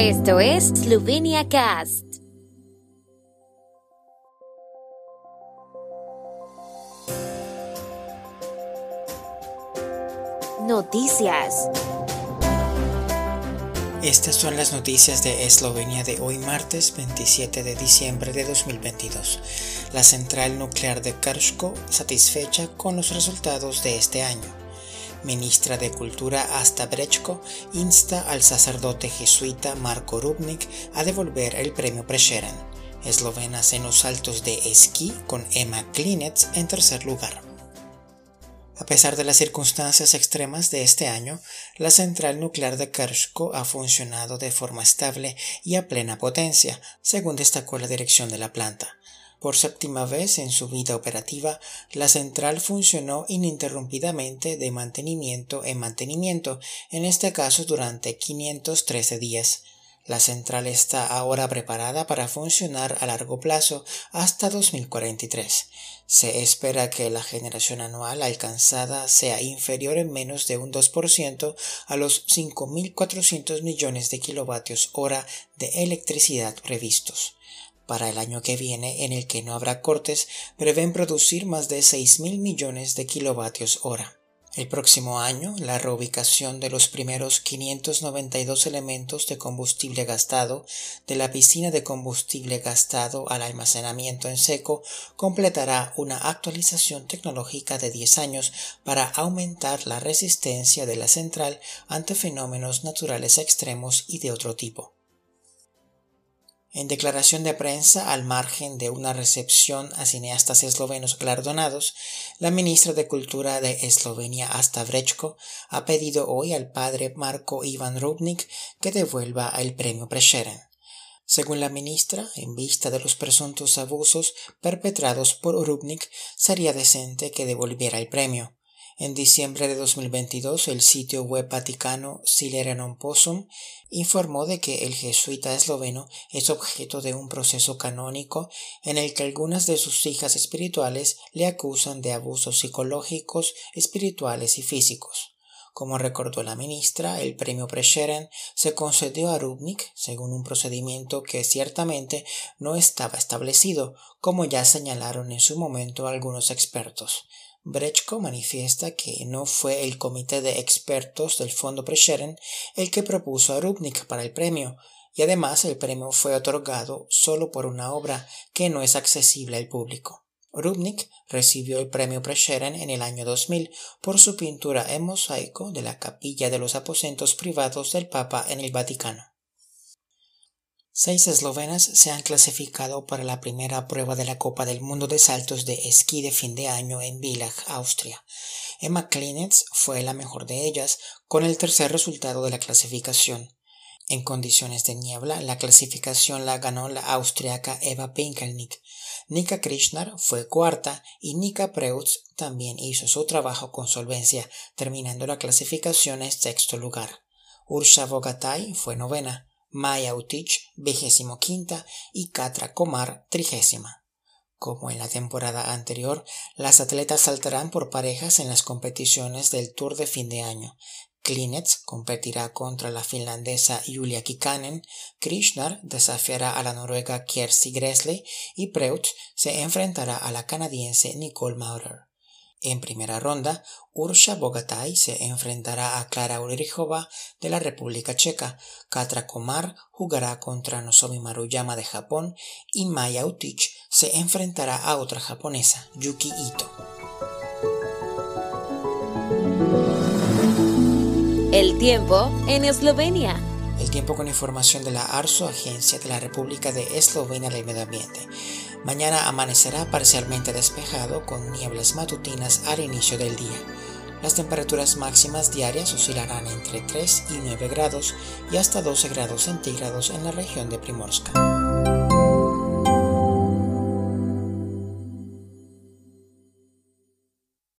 Esto es Slovenia Cast. Noticias. Estas son las noticias de Eslovenia de hoy martes 27 de diciembre de 2022. La central nuclear de Krško satisfecha con los resultados de este año. Ministra de Cultura Asta Brechko insta al sacerdote jesuita Marko Rubnik a devolver el premio Prešeren. Eslovenas en los saltos de esquí con Emma Klinets en tercer lugar. A pesar de las circunstancias extremas de este año, la central nuclear de Krško ha funcionado de forma estable y a plena potencia, según destacó la dirección de la planta. Por séptima vez en su vida operativa, la central funcionó ininterrumpidamente de mantenimiento en mantenimiento, en este caso durante 513 días. La central está ahora preparada para funcionar a largo plazo hasta 2043. Se espera que la generación anual alcanzada sea inferior en menos de un 2% a los 5.400 millones de kilovatios hora de electricidad previstos. Para el año que viene, en el que no habrá cortes, prevén producir más de 6.000 millones de kilovatios hora. El próximo año, la reubicación de los primeros 592 elementos de combustible gastado de la piscina de combustible gastado al almacenamiento en seco completará una actualización tecnológica de 10 años para aumentar la resistencia de la central ante fenómenos naturales extremos y de otro tipo. En declaración de prensa, al margen de una recepción a cineastas eslovenos galardonados, la ministra de Cultura de Eslovenia, Asta Vrečko, ha pedido hoy al padre Marko Ivan Rubnik que devuelva el premio Prešeren. Según la ministra, en vista de los presuntos abusos perpetrados por Rubnik, sería decente que devolviera el premio. En diciembre de 2022, el sitio web vaticano Silerenon Possum informó de que el jesuita esloveno es objeto de un proceso canónico en el que algunas de sus hijas espirituales le acusan de abusos psicológicos, espirituales y físicos. Como recordó la ministra, el premio Prešeren se concedió a Rubnik según un procedimiento que ciertamente no estaba establecido, como ya señalaron en su momento algunos expertos. Brechko manifiesta que no fue el comité de expertos del Fondo Prešeren el que propuso a Rubnik para el premio, y además el premio fue otorgado solo por una obra que no es accesible al público. Rubnik recibió el premio Prešeren en el año 2000 por su pintura en mosaico de la capilla de los aposentos privados del Papa en el Vaticano. Seis eslovenas se han clasificado para la primera prueba de la Copa del Mundo de Saltos de Esquí de fin de año en Villach, Austria. Emma Klinitz fue la mejor de ellas, con el tercer resultado de la clasificación. En condiciones de niebla, la clasificación la ganó la austriaca Eva Pinkelnick. Nika Krishnar fue cuarta y Nika Preutz también hizo su trabajo con solvencia, terminando la clasificación en sexto lugar. Ursha Vogatay fue novena. Maya Utich, vigésimo quinta, y Katra Komar, trigésima. Como en la temporada anterior, las atletas saltarán por parejas en las competiciones del Tour de fin de año. Klinets competirá contra la finlandesa Julia Kikanen, Krishnar desafiará a la noruega Kjersti Gresley y Preut se enfrentará a la canadiense Nicole Maurer. En primera ronda, Ursha Bogatay se enfrentará a Klara Ulrichova de la República Checa, Katra Komar jugará contra Nozomi Maruyama de Japón y Maya Utich se enfrentará a otra japonesa, Yuki Ito. El tiempo en Eslovenia. El tiempo con información de la ARSO, Agencia de la República de Eslovenia del Medio Ambiente. Mañana amanecerá parcialmente despejado con nieblas matutinas al inicio del día. Las temperaturas máximas diarias oscilarán entre 3 y 9 grados y hasta 12 grados centígrados en la región de Primorska.